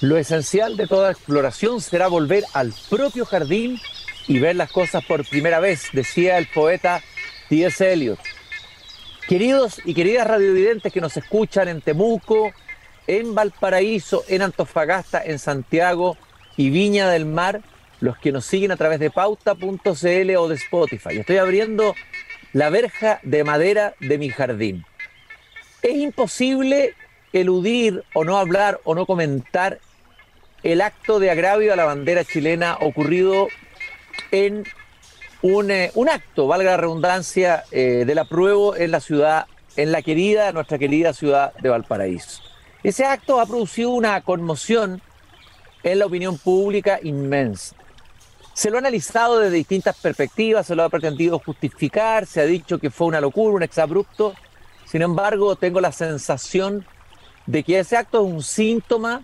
Lo esencial de toda exploración será volver al propio jardín y ver las cosas por primera vez, decía el poeta T.S. Eliot. Queridos y queridas radiovidentes que nos escuchan en Temuco, en Valparaíso, en Antofagasta, en Santiago y Viña del Mar, los que nos siguen a través de pauta.cl o de Spotify. Estoy abriendo la verja de madera de mi jardín. Es imposible eludir o no hablar o no comentar el acto de agravio a la bandera chilena ocurrido en un, eh, acto, valga la redundancia, eh, del apruebo en la ciudad, en la querida, nuestra querida ciudad de Valparaíso. Ese acto ha producido una conmoción en la opinión pública inmensa. Se lo ha analizado desde distintas perspectivas, se lo ha pretendido justificar, se ha dicho que fue una locura, un exabrupto. Sin embargo, tengo la sensación de que ese acto es un síntoma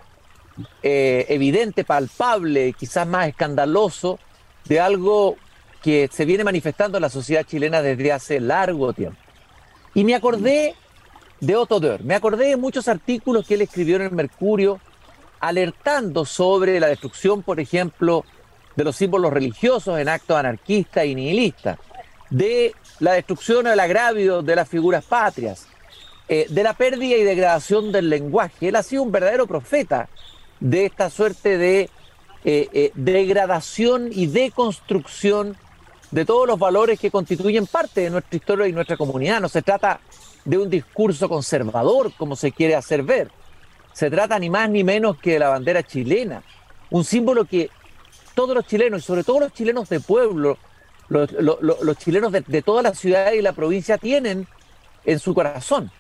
eh, evidente, palpable, quizás más escandaloso, de algo que se viene manifestando en la sociedad chilena desde hace largo tiempo. Y me acordé de Otto Dörr, me acordé de muchos artículos que él escribió en el Mercurio, alertando sobre la destrucción, por ejemplo, de los símbolos religiosos en actos anarquistas y nihilistas, de la destrucción o el agravio de las figuras patrias, eh, de la pérdida y degradación del lenguaje. Él ha sido un verdadero profeta de esta suerte de eh, eh, degradación y deconstrucción de todos los valores que constituyen parte de nuestra historia y nuestra comunidad. No se trata de un discurso conservador, como se quiere hacer ver. Se trata ni más ni menos que de la bandera chilena, un símbolo que todos los chilenos, y sobre todo los chilenos de pueblo, los, chilenos de, de toda la ciudad y la provincia tienen en su corazón.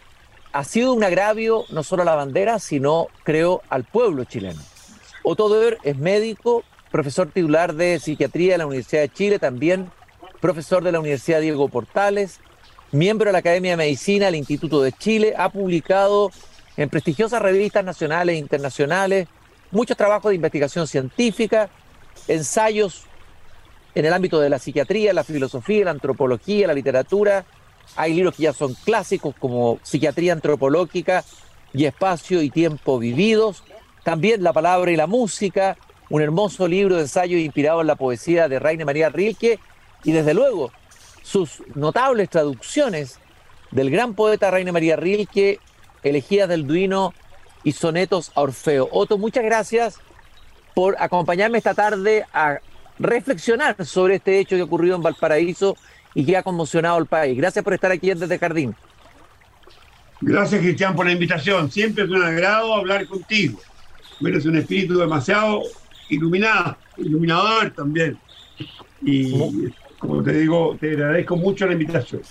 Ha sido un agravio no solo a la bandera, sino, creo, al pueblo chileno. Otto Doer es médico, profesor titular de psiquiatría de la Universidad de Chile, también profesor de la Universidad Diego Portales, miembro de la Academia de Medicina del Instituto de Chile, ha publicado en prestigiosas revistas nacionales e internacionales muchos trabajos de investigación científica ensayos en el ámbito de la psiquiatría, la filosofía, la antropología, la literatura. Hay libros que ya son clásicos como Psiquiatría Antropológica y Espacio y Tiempo Vividos. También La Palabra y la Música, un hermoso libro de ensayos inspirado en la poesía de Rainer María Rilke y desde luego sus notables traducciones del gran poeta Rainer María Rilke, Elegías del Duino y Sonetos a Orfeo. Otto, muchas gracias por acompañarme esta tarde a reflexionar sobre este hecho que ocurrió en Valparaíso y que ha conmocionado al país. Gracias por estar aquí desde Jardín. Gracias, Cristian, por la invitación. Siempre es un agrado hablar contigo. Eres un espíritu demasiado iluminado, iluminador también. Y como te digo, te agradezco mucho la invitación.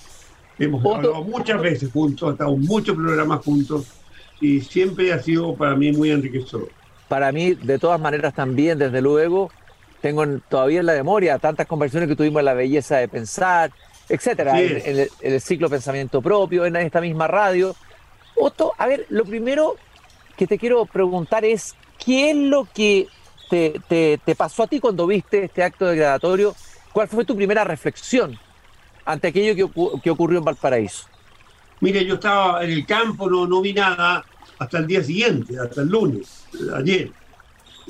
Hemos hablado muchas veces juntos, estado muchos programas juntos y siempre ha sido para mí muy enriquecedor para mí, de todas maneras, también, desde luego, tengo todavía en la memoria tantas conversaciones que tuvimos en la belleza de pensar, etcétera, en, el, ciclo pensamiento propio, en esta misma radio. Otto, a ver, lo primero que te quiero preguntar es, ¿qué es lo que te, pasó a ti cuando viste este acto degradatorio? ¿Cuál fue tu primera reflexión ante aquello que, que ocurrió en Valparaíso? Mire, yo estaba en el campo, no, no vi nada hasta el día siguiente, hasta el lunes ayer.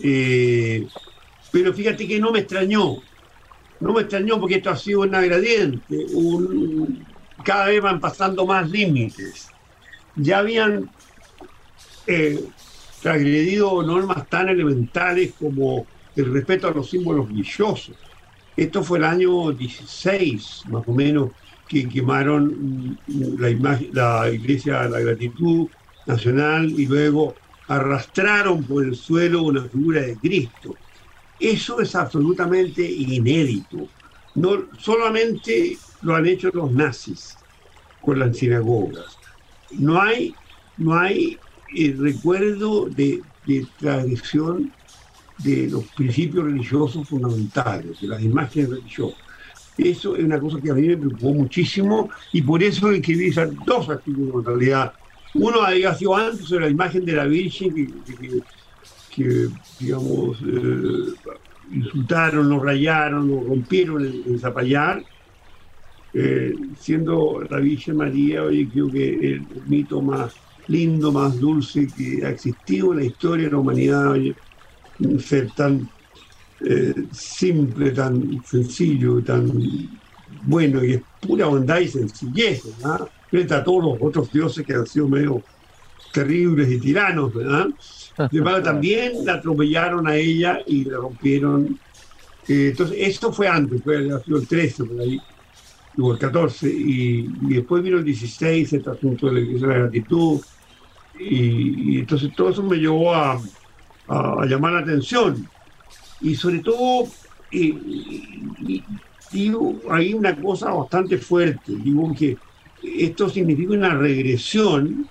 Eh, pero fíjate que no me extrañó, no me extrañó porque esto ha sido un gradiente, cada vez van pasando más límites. Ya habían eh, transgredido normas tan elementales como el respeto a los símbolos religiosos. Esto fue el año 16, más o menos, que quemaron la, la Iglesia de la Gratitud Nacional y luego arrastraron por el suelo una figura de Cristo. Eso es absolutamente inédito. No solamente lo han hecho los nazis con las sinagogas. No hay, no hay el recuerdo de, de tradición de los principios religiosos fundamentales, de las imágenes religiosas. Eso es una cosa que a mí me preocupó muchísimo y por eso escribí dos artículos en realidad uno había sido antes sobre la imagen de la Virgen digamos, eh, insultaron, lo rayaron, lo rompieron en, Zapallar, eh, siendo la Virgen María, oye, creo que el mito más lindo, más dulce que ha existido en la historia de la humanidad. Ser tan eh, simple, tan sencillo, tan bueno, y es pura bondad y sencillez. Frente a todos los otros dioses que han sido medio terribles y tiranos, ¿verdad? Sin también la atropellaron a ella y le rompieron. Eh, entonces, esto fue antes, fue el 13 por ahí, o el 14, y, después vino el 16, este asunto de la iglesia de la gratitud, y, entonces todo eso me llevó a, a, llamar la atención. Y sobre todo, digo, hay una cosa bastante fuerte, digo que esto significa una regresión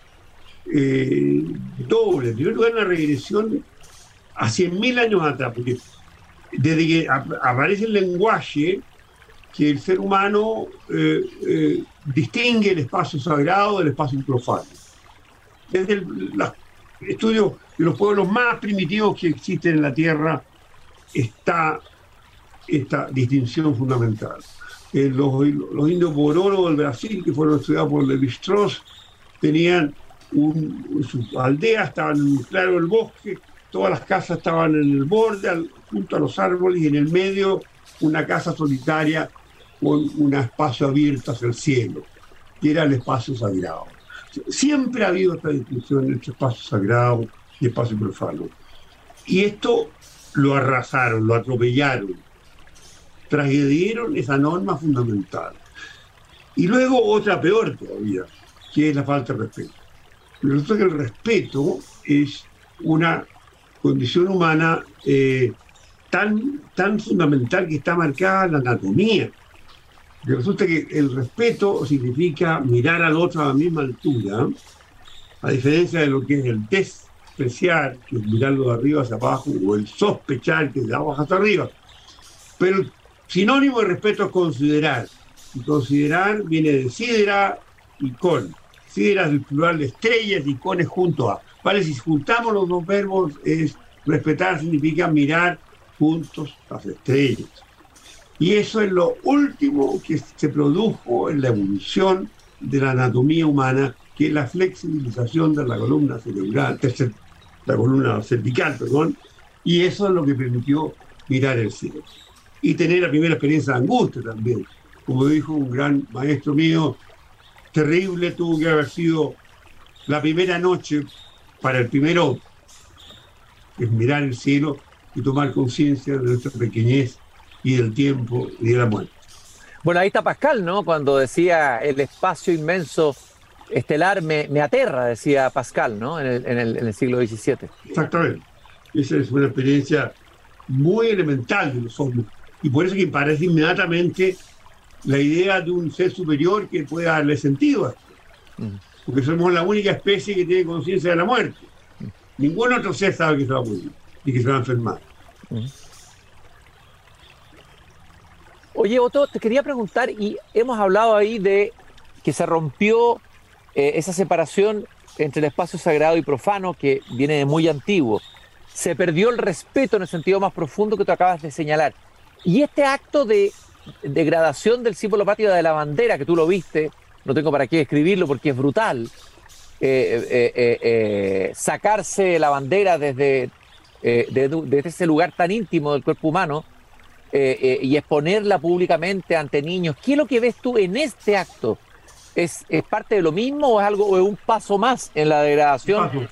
eh, doble. En primer lugar, una regresión a 100.000 años atrás, porque desde que aparece el lenguaje, que el ser humano eh, eh, distingue el espacio sagrado del espacio profano. Desde el estudio de los pueblos más primitivos que existen en la Tierra está esta distinción fundamental. los, los, indios Bororo del Brasil, que fueron estudiados por Levi Strauss, tenían un, sus aldeas, estaban en el claro del bosque, todas las casas estaban en el borde, junto a los árboles, y en el medio una casa solitaria con un espacio abierto hacia el cielo, que era el espacio sagrado. Siempre ha habido esta distinción entre espacio sagrado y espacio profano. Y esto lo arrasaron, lo atropellaron, transgredieron esa norma fundamental. Y luego otra peor todavía, que es la falta de respeto. Resulta que el respeto es una condición humana eh, tan, tan fundamental que está marcada en la anatomía. Resulta que el respeto significa mirar al otro a la misma altura, a diferencia de lo que es el despreciar, que es mirarlo de arriba hacia abajo, o el sospechar, que es de abajo hacia arriba. Pero sinónimo de respeto es considerar. Y considerar viene de sidera y con. Sidera es el plural de estrellas y con es junto a. Vale, si juntamos los dos verbos, es respetar significa mirar juntos las estrellas. Y eso es lo último que se produjo en la evolución de la anatomía humana, que es la flexibilización de la columna cerebral, la columna cervical, perdón, y eso es lo que permitió mirar el cielo. Y tener la primera experiencia de angustia también. Como dijo un gran maestro mío, terrible tuvo que haber sido la primera noche para el primero, es mirar el cielo y tomar conciencia de nuestra pequeñez y del tiempo y de la muerte. Bueno, ahí está Pascal, ¿no? Cuando decía el espacio inmenso estelar me, me aterra, decía Pascal, ¿no? En el, en, el, en el, siglo XVII. Exactamente. Esa es una experiencia muy elemental de los hombres. Y por eso que parece inmediatamente la idea de un ser superior que pueda darle sentido a esto. Mm. Porque somos la única especie que tiene conciencia de la muerte. Mm. Ningún otro ser sabe que se va a morir y que se va a enfermar. Mm. Oye, Otto, te quería preguntar, y hemos hablado ahí de que se rompió eh, esa separación entre el espacio sagrado y profano, que viene de muy antiguo. Se perdió el respeto en el sentido más profundo que tú acabas de señalar. Y este acto de degradación del símbolo patrio de la bandera, que tú lo viste, no tengo para qué escribirlo porque es brutal, eh, eh, sacarse la bandera desde, desde ese lugar tan íntimo del cuerpo humano, eh, eh, y exponerla públicamente ante niños. ¿Qué es lo que ves tú en este acto? ¿Es, es parte de lo mismo o es algo o es un paso más en la degradación?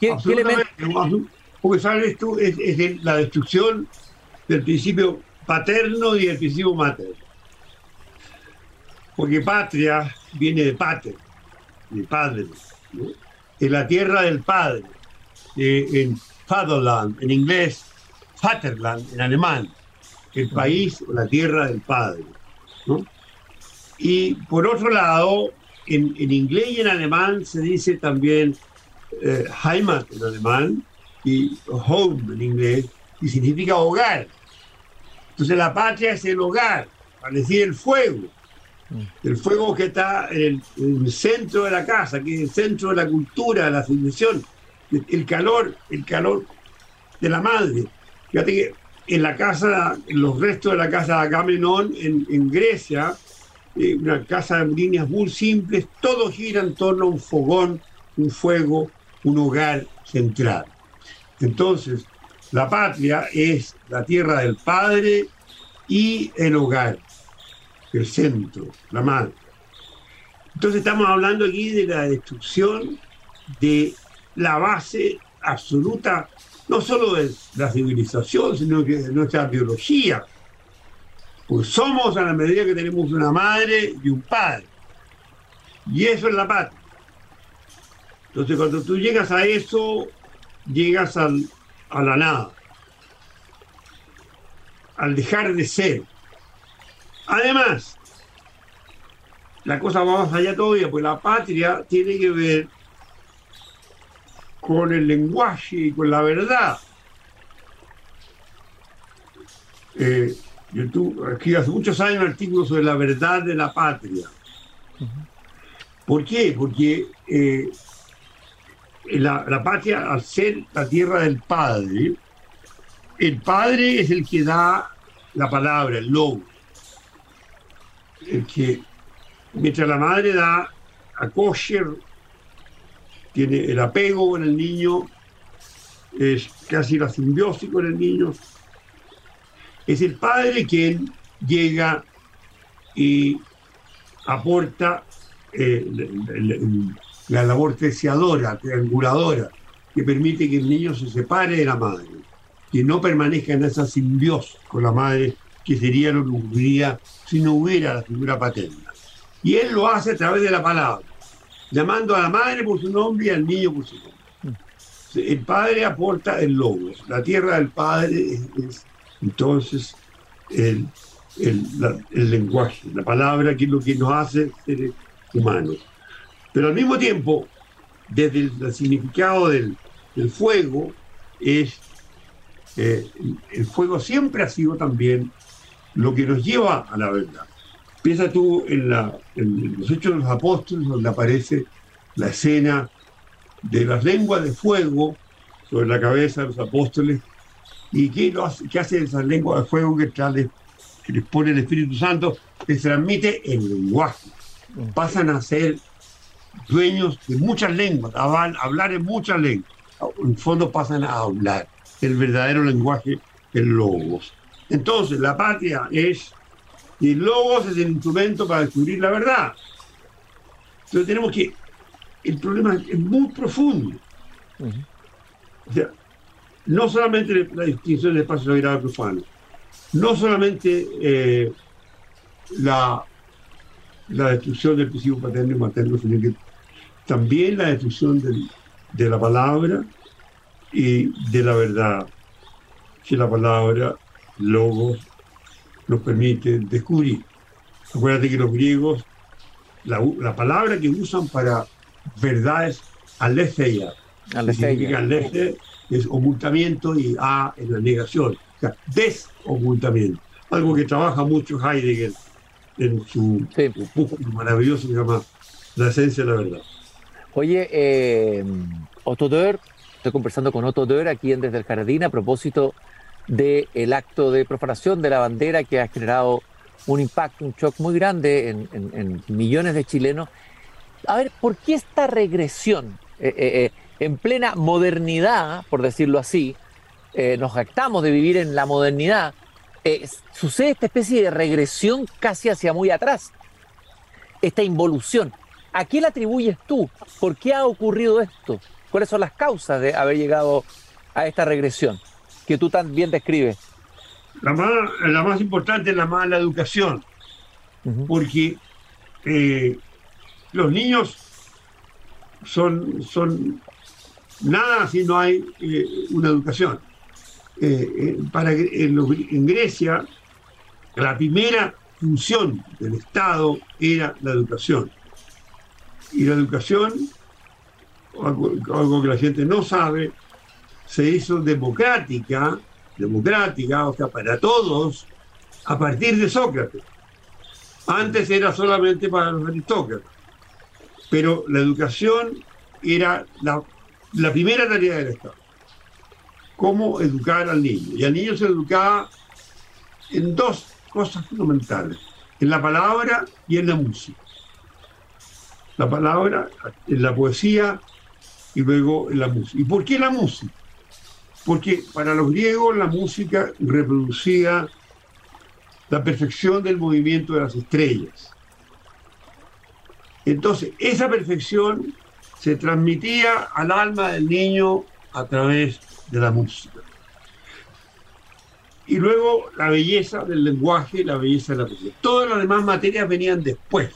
¿Qué, Porque sabes tú, es, la destrucción del principio paterno y del principio materno. Porque patria viene de pater, de padre, ¿no? en la tierra del padre, eh, en Fatherland, en inglés, Vaterland, en alemán el país o la tierra del padre. Y por otro lado, en, inglés y en alemán se dice también eh, Heimat en alemán y home en inglés, y significa hogar. Entonces la patria es el hogar, para decir el fuego. Mm. El fuego que está en el, centro de la casa, que es el centro de la cultura, de la civilización. El calor, el calor de la madre. Fíjate que en la casa, en los restos de la casa de Agamenón en, en Grecia, eh, una casa de líneas muy simples, todo gira en torno a un fogón un fuego, un hogar central. Entonces, la patria es la tierra del padre y el hogar, el centro, la madre. Entonces estamos hablando aquí de la destrucción de la base absoluta, no solo de la civilización, sino que de nuestra biología. Pues somos a la medida que tenemos una madre y un padre. Y eso es la patria. Entonces cuando tú llegas a eso, llegas al, a la nada, al dejar de ser. Además, la cosa va más allá todavía, pues la patria tiene que ver con el lenguaje y con la verdad. Eh, yo escribí hace muchos años un artículo sobre la verdad de la patria. ¿Por qué? Porque eh, la, patria, al ser la tierra del padre, el padre es el que da la palabra, el logo. El que Mientras la madre da a tiene el apego con el niño, es casi la simbiosis con el niño, es el padre quien llega y aporta eh, la labor deseadora, trianguladora, que permite que el niño se separe de la madre, que no permanezca en esa simbiosis con la madre, que sería lo que ocurriría si no hubiera la figura paterna. Y él lo hace a través de la palabra, llamando a la madre por su nombre y al niño por su nombre. El padre aporta el logos. La tierra del padre es, entonces el, lenguaje, la palabra que es lo que nos hace seres humanos. Pero al mismo tiempo, desde el, significado del, fuego, es eh, el fuego siempre ha sido también lo que nos lleva a la verdad. Piensa tú en, los Hechos de los Apóstoles, donde aparece la escena de las lenguas de fuego sobre la cabeza de los apóstoles. ¿Y qué, hace, hacen esas lenguas de fuego que, que les pone el Espíritu Santo? Les transmite el lenguaje. Pasan a ser dueños de muchas lenguas, hablar en muchas lenguas. En fondo pasan a hablar el verdadero lenguaje, el logos. Entonces, la patria es y el logos es el instrumento para descubrir la verdad. Entonces tenemos que, el problema es muy profundo. O sea, no solamente la distinción del espacio sagrado profano, no solamente eh, la, la destrucción del principio paterno y materno, sino que también la destrucción de la palabra y de la verdad. Que la palabra, logos, nos permite descubrir. Acuérdate que los griegos, la, palabra que usan para verdad es aletheia. Significa es ocultamiento y a es la negación. O sea, desocultamiento. Algo que trabaja mucho Heidegger en su sí. maravilloso que se llama La esencia de la verdad. Oye, eh, Otto Dörr, estoy conversando con Otto Dörr aquí en Desde el Jardín a propósito del acto de profanación de la bandera que ha generado un impacto, un shock muy grande en, millones de chilenos. A ver, ¿por qué esta regresión? Eh, eh, eh, en plena modernidad, por decirlo así, nos jactamos de vivir en la modernidad, sucede esta especie de regresión casi hacia muy atrás, esta involución. ¿A qué la atribuyes tú? ¿Por qué ha ocurrido esto? ¿Cuáles son las causas de haber llegado a esta regresión? que tú también describes? La más, la más importante es la mala educación, porque eh, los niños son, son nada si no hay eh, una educación. Eh, para, en, en Grecia, la primera función del Estado era la educación. Y la educación, algo, que la gente no sabe, se hizo democrática, democrática, o sea, para todos, a partir de Sócrates. Antes era solamente para los aristócratas. Pero la educación era la, primera tarea del Estado. Cómo educar al niño. Y al niño se educaba en dos cosas fundamentales, en la palabra y en la música. La palabra, en la poesía y luego la música. ¿Y por qué la música? Porque para los griegos la música reproducía la perfección del movimiento de las estrellas. Entonces, esa perfección se transmitía al alma del niño a través de la música. Y luego la belleza del lenguaje, la belleza de la poesía. Todas las demás materias venían después,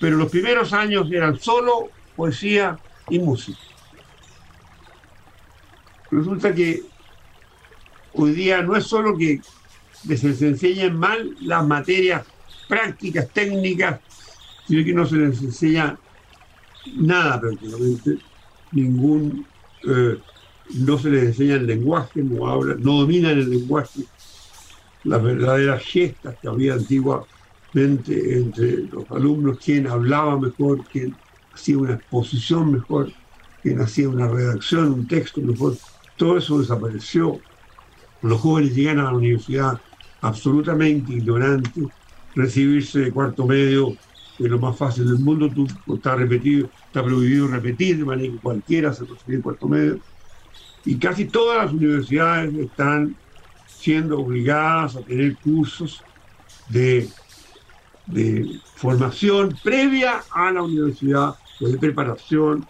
pero los primeros años eran solo poesía y música. Resulta que hoy día no es solo que se les enseñen mal las materias prácticas, técnicas, sino que no se les enseña nada prácticamente, ningún, eh, no se les enseña el lenguaje, no hablan, no dominan el lenguaje, las verdaderas gestas que había antiguamente entre los alumnos, quién hablaba mejor, quién hacía una exposición mejor, quién hacía una redacción, un texto mejor, todo eso desapareció. Los jóvenes llegan a la universidad absolutamente ignorantes, recibirse de cuarto medio es lo más fácil del mundo, tú está repetido, está prohibido repetir de manera que cualquiera se recibe en cuarto medio. Y casi todas las universidades están siendo obligadas a tener cursos de, de formación previa a la universidad, de preparación,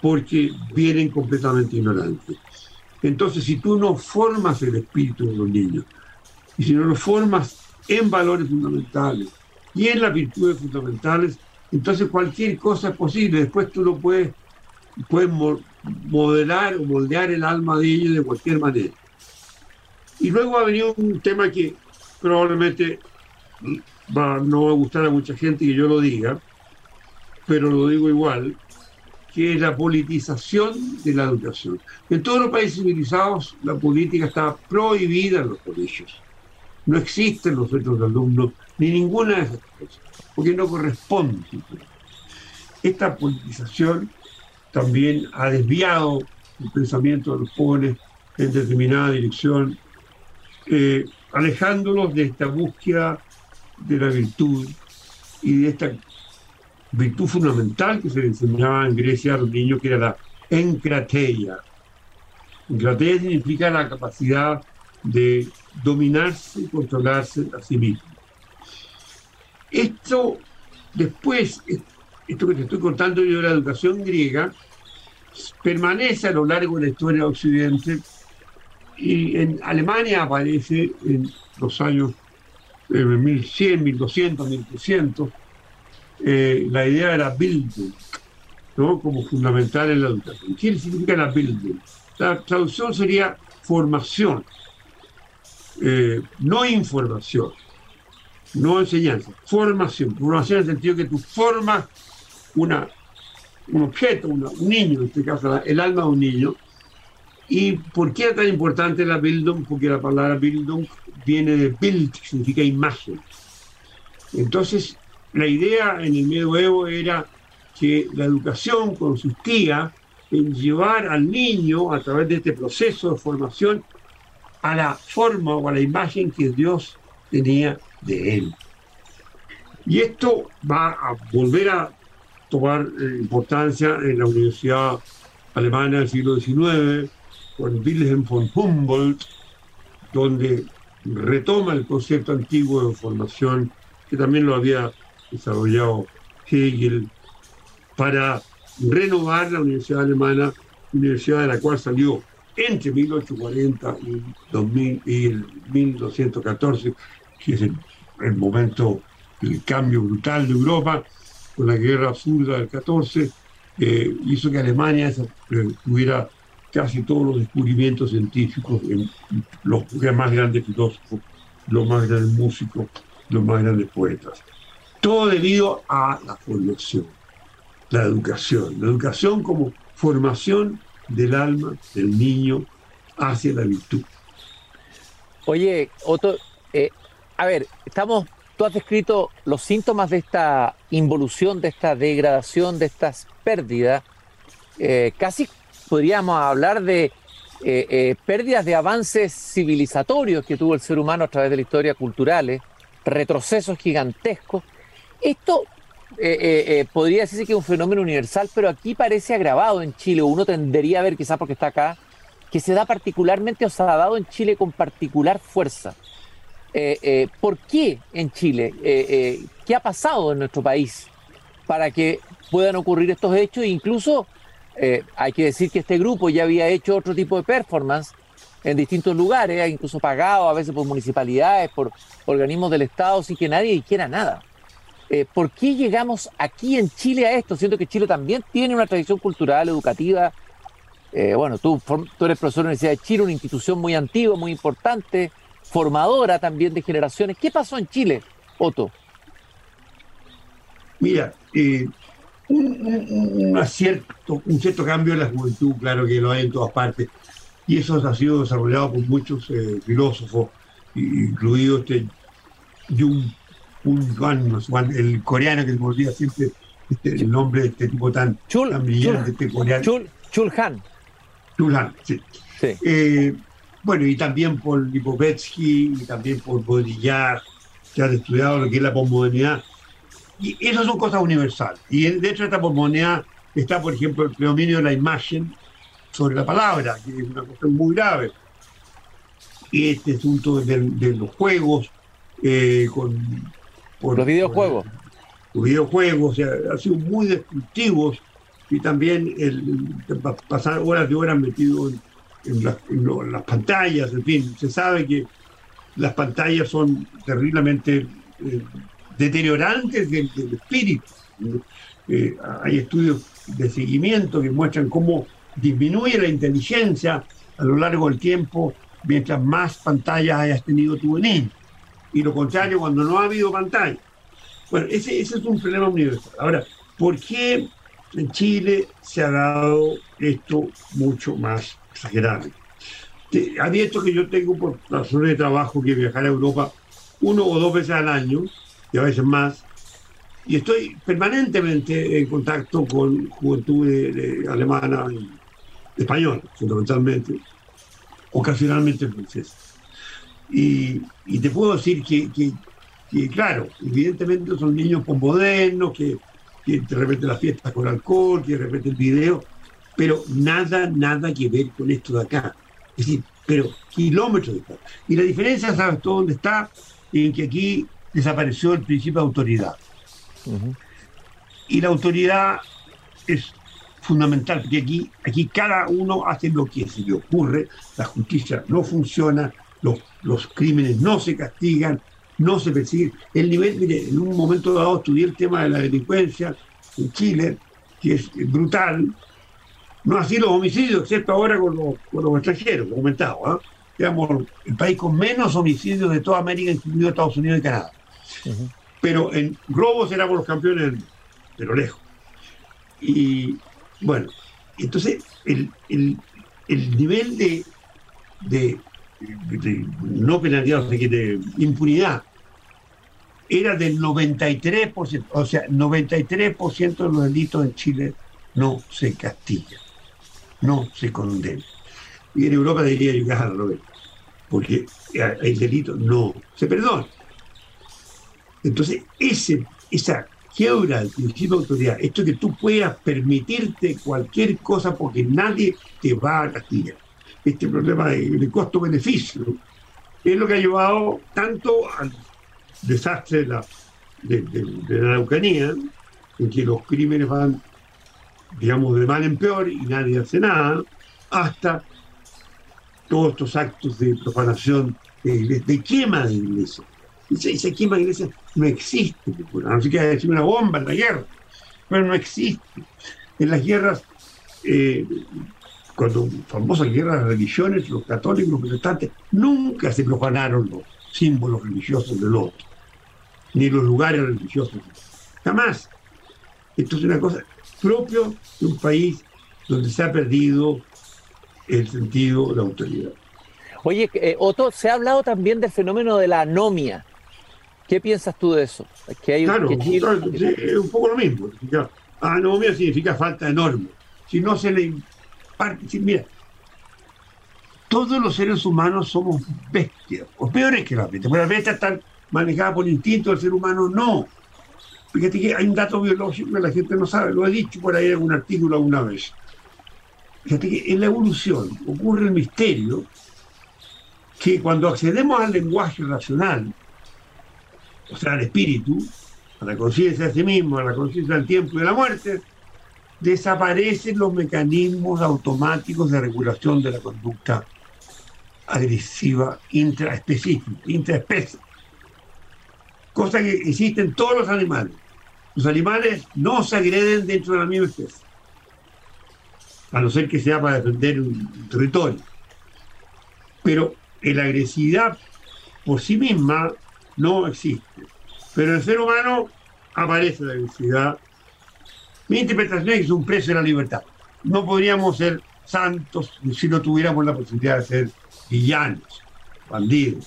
porque vienen completamente ignorantes. Entonces, si tú no formas el espíritu de los niños, y si no lo formas en valores fundamentales, y en las virtudes fundamentales, entonces cualquier cosa es posible. Después tú lo puedes, puedes modelar o moldear el alma de ellos de cualquier manera. Y luego ha venido un tema que probablemente va, no va a gustar a mucha gente que yo lo diga, pero lo digo igual, que es la politización de la educación. En todos los países civilizados la política está prohibida en los colegios. No existen los centros de alumnos, ni ninguna de esas cosas, porque no corresponde. Esta politización también ha desviado el pensamiento de los jóvenes en determinada dirección, eh, alejándolos de esta búsqueda de la virtud y de esta virtud fundamental que se le enseñaba en Grecia a los niños, que era la encrateia. Encrateia significa la capacidad de dominarse y controlarse a sí mismo. Esto después, esto que te estoy contando yo de la educación griega, permanece a lo largo de la historia de Occidente y en Alemania aparece en los años 1100, 1200, 1300 la idea de la Bildung, ¿no? como fundamental en la educación. ¿Qué significa la Bildung? La traducción sería formación. Eh, no información, no enseñanza, formación. Formación en el sentido que tú formas una, un objeto, un niño, en este caso el alma de un niño. ¿Y por qué es tan importante la Bildung? Porque la palabra Bildung viene de Bild, significa imagen. Entonces, la idea en el medioevo era que la educación consistía en llevar al niño a través de este proceso de formación a la forma o a la imagen que Dios tenía de él. Y esto va a volver a tomar eh, importancia en la Universidad Alemana del siglo XIX, con Wilhelm von Humboldt, donde retoma el concepto antiguo de formación, que también lo había desarrollado Hegel, para renovar la Universidad Alemana, universidad de la cual salió entre 1840 y, 2000, y el 1214, que es el, momento del cambio brutal de Europa, con la guerra absurda del 14, eh, hizo que Alemania tuviera casi todos los descubrimientos científicos, en los más grandes filósofos, los más grandes músicos, los más grandes poetas. Todo debido a la formación, la educación. La educación como formación del alma del niño hacia la virtud. Oye, Otto, eh, a ver, estamos, tú has descrito los síntomas de esta involución, de esta degradación, de estas pérdidas. Eh, casi podríamos hablar de eh, pérdidas de avances civilizatorios que tuvo el ser humano a través de la historia culturales, retrocesos gigantescos. Esto eh, eh, eh, podría decirse que es un fenómeno universal, pero aquí parece agravado en Chile. Uno tendería a ver, quizás porque está acá, que se da particularmente o se ha dado en Chile con particular fuerza. ¿Por qué en Chile? ¿Qué ha pasado en nuestro país para que puedan ocurrir estos hechos? E incluso hay que decir que este grupo ya había hecho otro tipo de performance en distintos lugares, incluso pagado a veces por municipalidades, por organismos del Estado, sin que nadie hiciera nada. Eh, ¿Por qué llegamos aquí en Chile a esto? Siento que Chile también tiene una tradición cultural, educativa. Eh, bueno, tú, tú eres profesor de la Universidad de Chile, una institución muy antigua, muy importante, formadora también de generaciones. ¿Qué pasó en Chile, Otto? Mira, eh, un, cierto, un cierto cambio en la juventud, claro que lo hay en todas partes, y eso ha sido desarrollado por muchos filósofos, incluido este Jung el coreano que olvida siempre este, el nombre de este tipo tan, brillante, este coreano. Chul, Chul Han. Chul Han, sí. Eh, bueno, y también por Lipovetsky y también por Baudrillard, que han estudiado lo que es la posmodernidad. Y esas son cosas universales. Y dentro de esta posmodernidad está, por ejemplo, el predominio de la imagen sobre la palabra, que es una cosa muy grave. Y este asunto de, los juegos, eh, con los videojuegos. los videojuegos, han sido muy destructivos y también el, pasar horas de horas metido en, las pantallas, en fin, se sabe que las pantallas son terriblemente eh, deteriorantes del, espíritu. Eh, hay estudios de seguimiento que muestran cómo disminuye la inteligencia a lo largo del tiempo mientras más pantallas hayas tenido tu niño y lo contrario cuando no ha habido pantalla. Bueno, ese, es un problema universal. Ahora, ¿por qué en Chile se ha dado esto mucho más exagerado? Abierto que yo tengo por razones de trabajo que viajar a Europa uno o dos veces al año, y a veces más, y estoy permanentemente en contacto con juventud alemana y española, fundamentalmente, ocasionalmente francesa. Y, te puedo decir que, claro, evidentemente son niños modernos, que, que de repente las fiestas con alcohol, que de repente el video, pero nada, nada que ver con esto de acá. Es decir, pero kilómetros de acá. Y la diferencia, ¿sabes todo dónde está? En que aquí desapareció el principio de autoridad. Y la autoridad es fundamental, porque aquí, aquí cada uno hace lo que se le ocurre, la justicia no funciona, los, los crímenes no se castigan, no se persiguen. El nivel, mire, en un momento dado estudié el tema de la delincuencia en Chile, que es brutal, no así los homicidios, excepto ahora con los, con los extranjeros, comentado, ¿eh? digamos, el país con menos homicidios de toda América, incluido Estados Unidos y Canadá. Pero en robos éramos los campeones de lo lejos. Y bueno, entonces el, el, el nivel de, de no penalidad, de impunidad, era del 93%, o sea, 93% de los delitos en Chile no se castigan, no se condenan. Y en Europa debería llegar al revés, porque el delito no se perdona. Entonces, ese, esa quiebra del principio de autoridad, esto que tú puedas permitirte cualquier cosa porque nadie te va a castigar este problema de, costo-beneficio. Es lo que ha llevado tanto al desastre de la, de, la Araucanía, en que los crímenes van, digamos, de mal en peor y nadie hace nada, hasta todos estos actos de profanación de, quema de iglesias. Esa, quema de iglesias no existe, no sé qué decir una bomba en la guerra, pero no existe. En las guerras eh, cuando famosas guerras de religiones, los católicos, los protestantes, nunca se profanaron los símbolos religiosos del otro, ni los lugares religiosos. Jamás. Esto es una cosa propio de un país donde se ha perdido el sentido de la autoridad. Oye, eh, Otto, se ha hablado también del fenómeno de la anomia. ¿Qué piensas tú de eso? Que hay, claro, es un poco lo mismo. Anomia significa falta enorme. Si no se le mira, todos los seres humanos somos bestias, o peores que las bestias, porque las bestias están manejadas por instinto, el ser humano no. Fíjate que hay un dato biológico que la gente no sabe, lo he dicho por ahí en algún artículo alguna vez. Fíjate que en la evolución ocurre el misterio que cuando accedemos al lenguaje racional, o sea, al espíritu, a la conciencia de sí mismo, a la conciencia del tiempo y de la muerte, desaparecen los mecanismos automáticos de regulación de la conducta agresiva intraespecífica, intraespecie. Cosa que existe en todos los animales. Los animales no se agreden dentro de la misma especie, a no ser que sea para defender un territorio. Pero la agresividad por sí misma no existe. Pero el ser humano aparece la agresividad. Mi interpretación es que es un precio de la libertad. No podríamos ser santos si no tuviéramos la posibilidad de ser villanos, bandidos.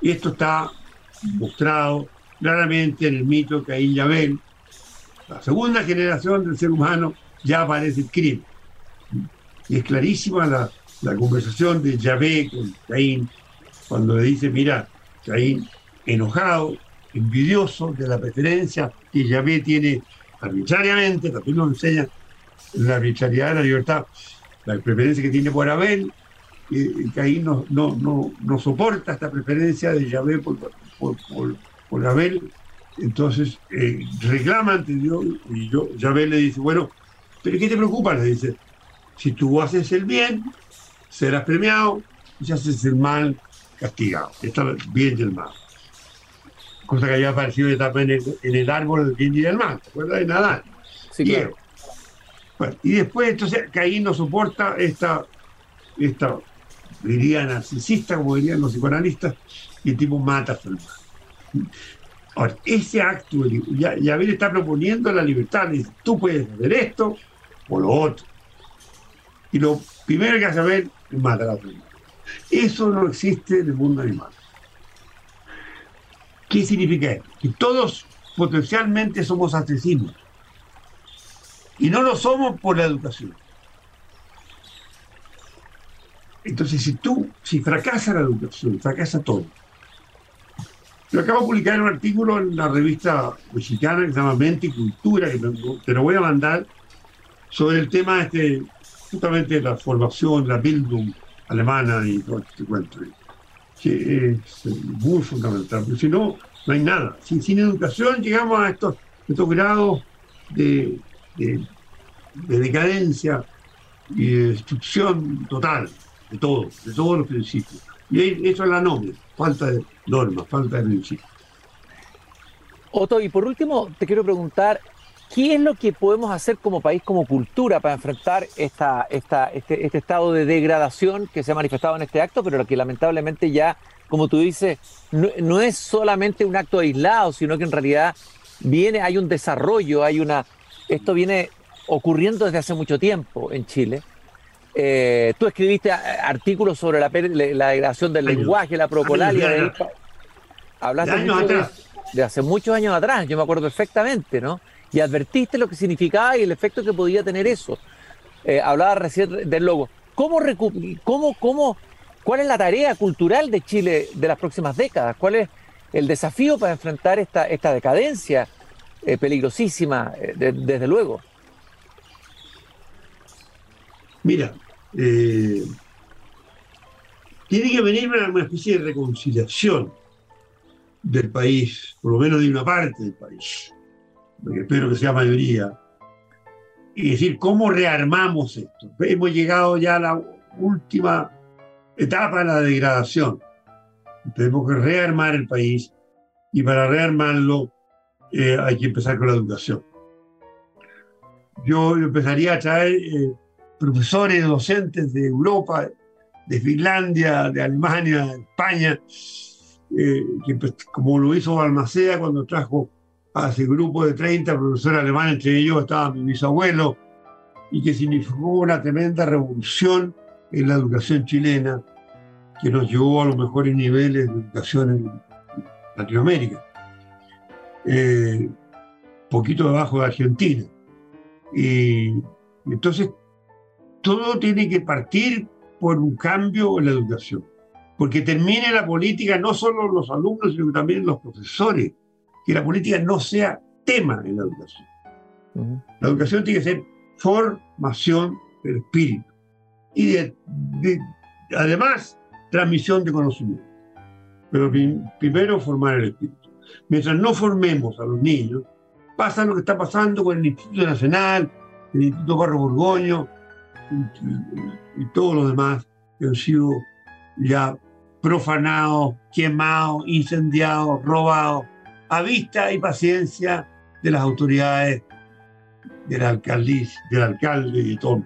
Y esto está mostrado claramente en el mito de Caín y Abel. La segunda generación del ser humano ya aparece el crimen. Y es clarísima la, la conversación de Yahvé con Caín, cuando le dice, mira, Caín, enojado, envidioso de la preferencia que Yahvé tiene arbitrariamente, también nos enseña la arbitrariedad de la libertad, la preferencia que tiene por Abel, Caín no, no, no, no, soporta esta preferencia de Yahvé por, Abel, entonces eh, reclama ante Dios, y yo, Yahvé le dice, bueno, pero ¿qué te preocupa? Le dice, si tú haces el bien, serás premiado, y si haces el mal, castigado. Está bien y el mal. Cosa que había aparecido también en el, en el árbol del bien y del mal, ¿te acuerdas de Nadal? Sí, claro. y después, entonces, Caín no soporta esta, esta, diría narcisista, como dirían los psicoanalistas, y el tipo mata a su hermano. Ahora, ese acto, ya, ya le está proponiendo la libertad, dice, tú puedes hacer esto o lo otro. Y lo primero que hace ver es matar a otro Eso no existe en el mundo animal. ¿Qué significa esto? Que todos potencialmente somos asesinos. Y no lo somos por la educación. Entonces, si tú, si fracasa la educación, fracasa todo. Yo acabo de publicar un artículo en la revista mexicana que se llama Mente y Cultura, que te lo voy a mandar, sobre el tema este justamente la formación, la Bildung alemana y todo este cuento, que es muy fundamental, porque si no, no hay nada. Sin, educación llegamos a estos, estos grados de, de, decadencia y de destrucción total de todo, de todos los principios. Y eso es la norma, falta de normas, falta de principios. Otto, y por último, te quiero preguntar, ¿Qué es lo que podemos hacer como país, como cultura, para enfrentar esta, esta, este, este, estado de degradación que se ha manifestado en este acto, pero que lamentablemente ya, como tú dices, no, es solamente un acto aislado, sino que en realidad viene, hay un desarrollo, hay una. Esto viene ocurriendo desde hace mucho tiempo en Chile. Eh, tú escribiste artículos sobre la, la degradación del lenguaje, la procolalia. De, hablaste de, de hace muchos años atrás, yo me acuerdo perfectamente, ¿no? y advertiste lo que significaba y el efecto que podía tener eso. Eh, hablaba recién del logo. ¿Cómo, cómo, cómo, ¿Cuál es la tarea cultural de Chile de las próximas décadas? ¿Cuál es el desafío para enfrentar esta, esta decadencia eh, peligrosísima, eh, desde luego? Mira, tiene que venir una especie de reconciliación del país, por lo menos de una parte del país espero que sea mayoría, y decir, ¿cómo rearmamos esto? Hemos llegado ya a la última etapa de la degradación. Tenemos que rearmar el país y para rearmarlo eh, hay que empezar con la educación. Yo empezaría a traer eh, profesores, docentes de Europa, de Finlandia, de Alemania, de España, eh, como lo hizo Balmaceda cuando trajo a ese grupo de 30 profesores alemanes, entre ellos estaba mi bisabuelo, y que significó una tremenda revolución en la educación chilena, que nos llevó a los mejores niveles de educación en Latinoamérica, eh, poquito debajo de Argentina. Y entonces, todo tiene que partir por un cambio en la educación, porque termine la política no solo los alumnos, sino también los profesores que la política no sea tema en la educación. La educación tiene que ser formación del espíritu y además transmisión de conocimiento. Pero primero formar el espíritu. Mientras no formemos a los niños, pasa lo que está pasando con el Instituto Nacional, el Instituto Barro Borgoño y, todos los demás que han sido ya profanados, quemados, incendiados, robados, a vista y paciencia de las autoridades del alcalde, del alcalde y todo.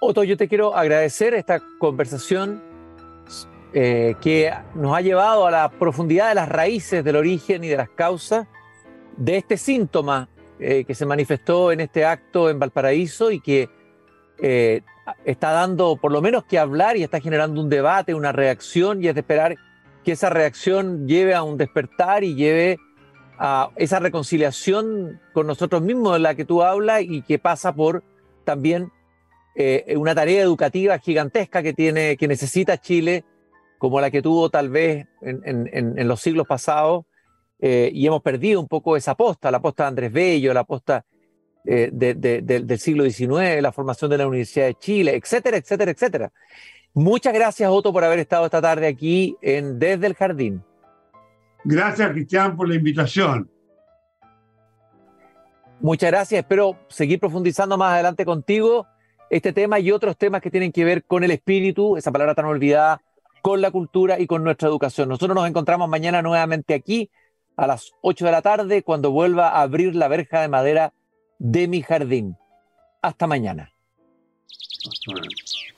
Otto, yo te quiero agradecer esta conversación eh, que nos ha llevado a la profundidad de las raíces del origen y de las causas de este síntoma eh, que se manifestó en este acto en Valparaíso y que eh, está dando por lo menos que hablar y está generando un debate, una reacción y es de esperar que esa reacción lleve a un despertar y lleve a esa reconciliación con nosotros mismos de la que tú hablas y que pasa por también eh, una tarea educativa gigantesca que tiene, que necesita Chile, como la que tuvo tal vez en, los siglos pasados, eh, y hemos perdido un poco esa posta, la posta de Andrés Bello, la posta eh, del siglo XIX, la formación de la Universidad de Chile, etcétera, etcétera, etcétera. Muchas gracias, Otto, por haber estado esta tarde aquí en Desde el Jardín. Gracias, Cristian, por la invitación. Muchas gracias. Espero seguir profundizando más adelante contigo este tema y otros temas que tienen que ver con el espíritu, esa palabra tan olvidada, con la cultura y con nuestra educación. Nosotros nos encontramos mañana nuevamente aquí a las 8 de la tarde cuando vuelva a abrir la verja de madera de mi jardín. Hasta mañana. Hasta mañana.